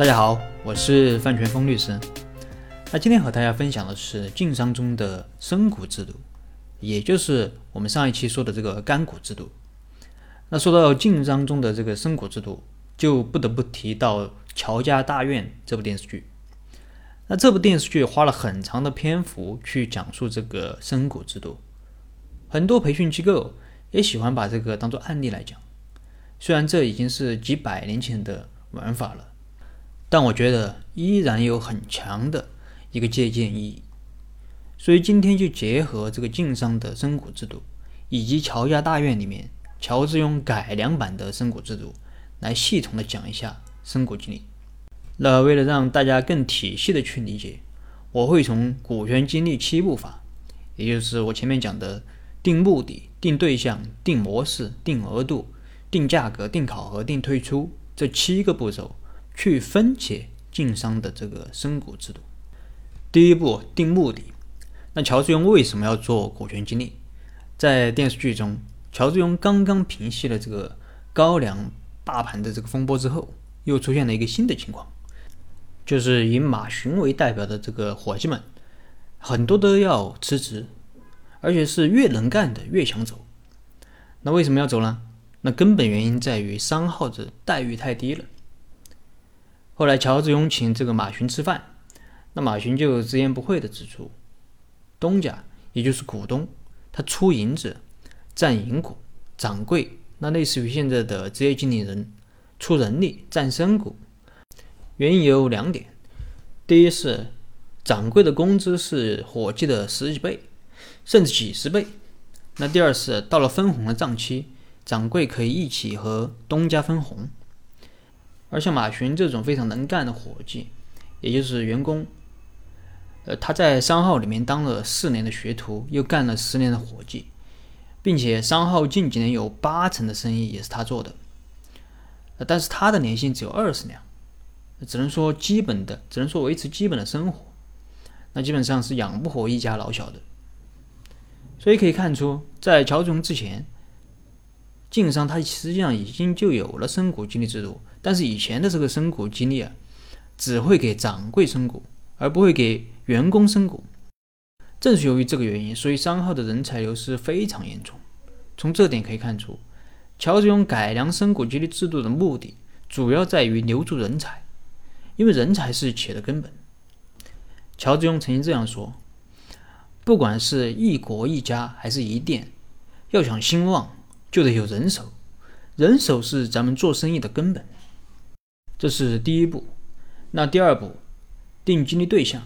大家好，我是范全峰律师。那今天和大家分享的是晋商中的深股制度，也就是我们上一期说的这个干股制度。那说到晋商中的这个深股制度，就不得不提到《乔家大院》这部电视剧。那这部电视剧花了很长的篇幅去讲述这个深股制度，很多培训机构也喜欢把这个当做案例来讲。虽然这已经是几百年前的玩法了。但我觉得依然有很强的一个借鉴意义，所以今天就结合这个晋商的深股制度，以及乔家大院里面乔致庸改良版的深股制度，来系统的讲一下深股激励。那为了让大家更体系的去理解，我会从股权激励七步法，也就是我前面讲的定目的、定对象、定模式、定额度、定价格、定考核、定退出这七个步骤。去分解晋商的这个深股制度。第一步定目的。那乔致庸为什么要做股权激励？在电视剧中，乔致庸刚刚平息了这个高粱大盘的这个风波之后，又出现了一个新的情况，就是以马群为代表的这个伙计们，很多都要辞职，而且是越能干的越想走。那为什么要走呢？那根本原因在于商号的待遇太低了。后来，乔致庸请这个马群吃饭，那马群就直言不讳地指出，东家也就是股东，他出银子、占银股，掌柜那类似于现在的职业经理人出人力、占身股。原因有两点：第一是掌柜的工资是伙计的十几倍，甚至几十倍；那第二是到了分红的账期，掌柜可以一起和东家分红。而像马群这种非常能干的伙计，也就是员工，呃，他在商号里面当了四年的学徒，又干了十年的伙计，并且商号近几年有八成的生意也是他做的，呃，但是他的年薪只有二十两，只能说基本的，只能说维持基本的生活，那基本上是养不活一家老小的。所以可以看出，在乔致庸之前，晋商它实际上已经就有了身股激励制度。但是以前的这个身股激励啊，只会给掌柜身股，而不会给员工身股。正是由于这个原因，所以商号的人才流失非常严重。从这点可以看出，乔致庸改良身股激励制度的目的，主要在于留住人才，因为人才是企业的根本。乔致庸曾经这样说：“不管是一国一家还是一店，要想兴旺，就得有人手，人手是咱们做生意的根本。”这是第一步，那第二步，定激励对象，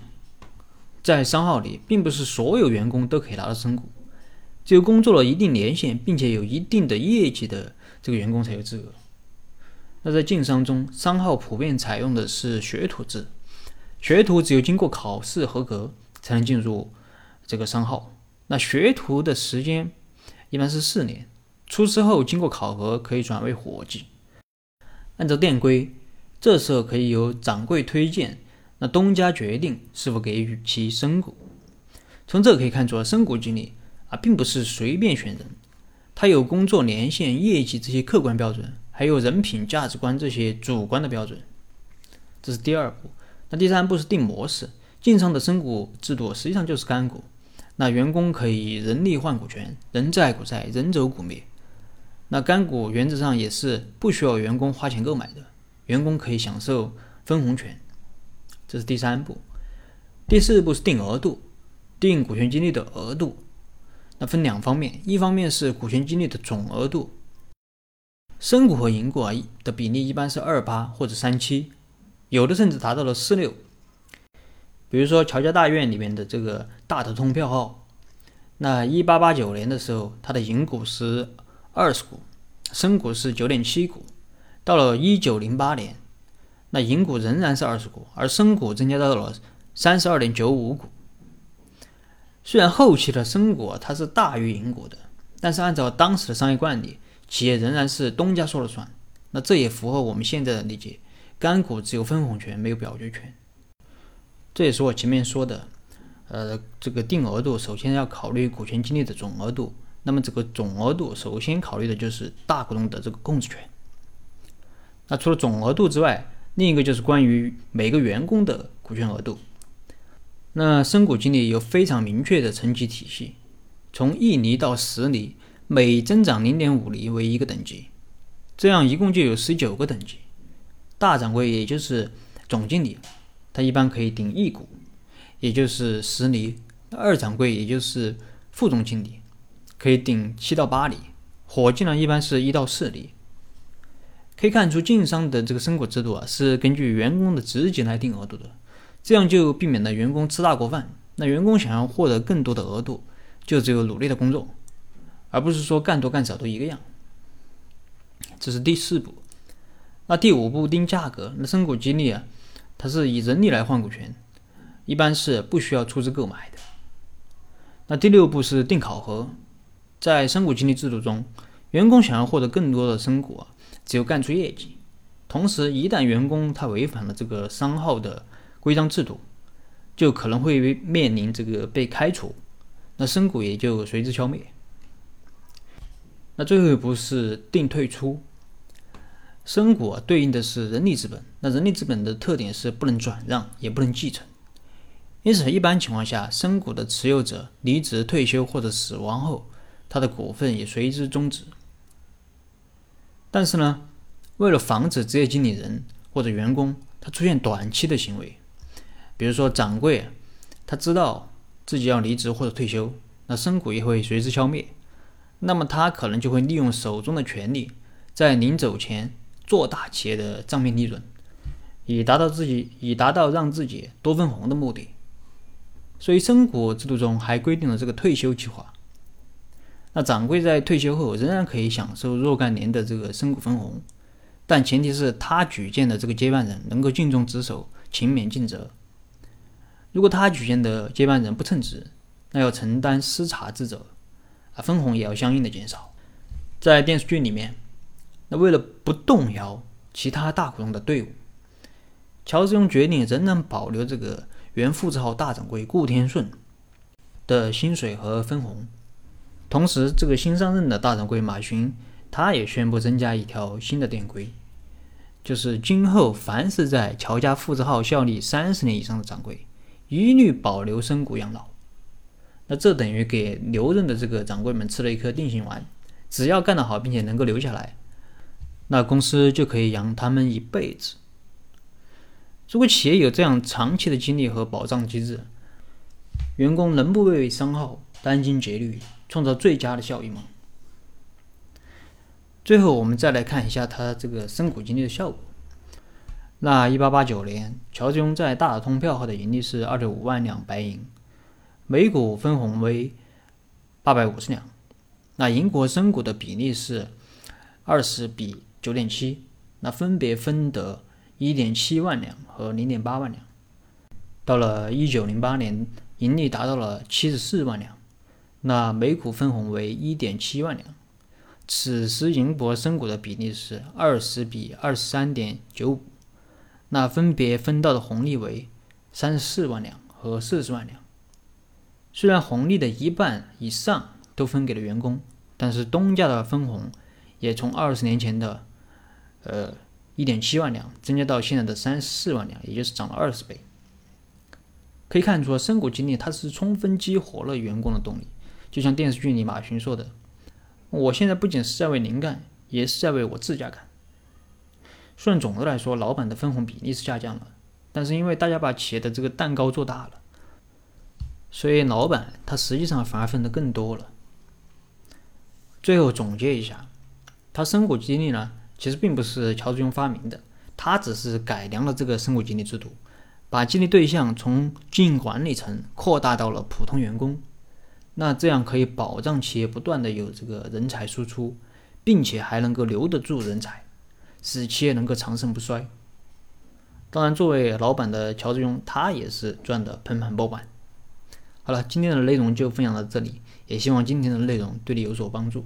在商号里，并不是所有员工都可以拿到身股，只有工作了一定年限，并且有一定的业绩的这个员工才有资格。那在晋商中，商号普遍采用的是学徒制，学徒只有经过考试合格，才能进入这个商号。那学徒的时间一般是四年，出师后经过考核可以转为伙计。按照店规。这时候可以由掌柜推荐，那东家决定是否给予其深股。从这可以看出，深股经理啊，并不是随便选人，他有工作年限、业绩这些客观标准，还有人品、价值观这些主观的标准。这是第二步。那第三步是定模式。晋商的深股制度实际上就是干股，那员工可以人力换股权，人在股在，人走股灭。那干股原则上也是不需要员工花钱购买的。员工可以享受分红权，这是第三步。第四步是定额度，定股权激励的额度。那分两方面，一方面是股权激励的总额度，深股和银股啊的比例一般是二八或者三七，有的甚至达到了四六。比如说乔家大院里面的这个大头通票号，那一八八九年的时候，它的银股是二十股，深股是九点七股。到了一九零八年，那银股仍然是二十股，而深股增加到了三十二点九五股。虽然后期的深股它是大于银股的，但是按照当时的商业惯例，企业仍然是东家说了算。那这也符合我们现在的理解：干股只有分红权，没有表决权。这也是我前面说的，呃，这个定额度首先要考虑股权激励的总额度。那么这个总额度首先考虑的就是大股东的这个控制权。那除了总额度之外，另一个就是关于每个员工的股权额度。那深股经理有非常明确的层级体系，从一厘到十厘，每增长零点五厘为一个等级，这样一共就有十九个等级。大掌柜也就是总经理，他一般可以顶一股，也就是十厘；二掌柜也就是副总经理，可以顶七到八厘；伙计呢，一般是一到四厘。可以看出，晋商的这个深股制度啊，是根据员工的职级来定额度的。这样就避免了员工吃大锅饭。那员工想要获得更多的额度，就只有努力的工作，而不是说干多干少都一个样。这是第四步。那第五步定价格。那深股激励啊，它是以人力来换股权，一般是不需要出资购买的。那第六步是定考核。在深股激励制度中，员工想要获得更多的深股，只有干出业绩。同时，一旦员工他违反了这个商号的规章制度就可能会面临这个被开除，那深股也就随之消灭。那最后一步是定退出，深股对应的是人力资本，那人力资本的特点是不能转让，也不能继承，因此一般情况下，深股的持有者离职、退休或者死亡后，他的股份也随之终止。但是呢，为了防止职业经理人或者员工他出现短期的行为。比如说，掌柜他知道自己要离职或者退休，那深股也会随之消灭。那么他可能就会利用手中的权利，在临走前做大企业的账面利润，以达到自己以达到让自己多分红的目的。所以，深股制度中还规定了这个退休计划。那掌柜在退休后仍然可以享受若干年的这个身股分红，但前提是他举荐的这个接班人能够尽忠职守、勤勉尽责。如果他举荐的接班人不称职，那要承担失察之责，啊，分红也要相应的减少。在电视剧里面，那为了不动摇其他大股东的队伍，乔治庸决定仍然保留这个原富字号大掌柜顾天顺的薪水和分红。同时，这个新上任的大掌柜马群，他也宣布增加一条新的店规，就是今后凡是在乔家复制号效力三十年以上的掌柜。一律保留身股养老，那这等于给留任的这个掌柜们吃了一颗定心丸。只要干得好，并且能够留下来，那公司就可以养他们一辈子。如果企业有这样长期的经历和保障机制，员工能不被伤号殚精竭虑，创造最佳的效益吗？最后，我们再来看一下它这个深股激励的效果。那一八八九年，乔治庸在大通票号的盈利是二点五万两白银，每股分红为八百五十两。那英国深股的比例是二十比九点七，那分别分得一点七万两和零点八万两。到了一九零八年，盈利达到了七十四万两，那每股分红为一点七万两。此时银博深股的比例是二十比二十三点九五。那分别分到的红利为三十四万两和四十万两。虽然红利的一半以上都分给了员工，但是东家的分红也从二十年前的呃一点七万两增加到现在的三十四万两，也就是涨了二十倍。可以看出，深股激励它是充分激活了员工的动力。就像电视剧里马群说的：“我现在不仅是在为您干，也是在为我自家干。”虽然总的来说，老板的分红比例是下降了，但是因为大家把企业的这个蛋糕做大了，所以老板他实际上反而分的更多了。最后总结一下，他深股激励呢，其实并不是乔治庸发明的，他只是改良了这个深股激励制度，把激励对象从经营管理层扩大到了普通员工。那这样可以保障企业不断的有这个人才输出，并且还能够留得住人才。使企业能够长盛不衰。当然，作为老板的乔志庸，他也是赚得盆满钵满。好了，今天的内容就分享到这里，也希望今天的内容对你有所帮助。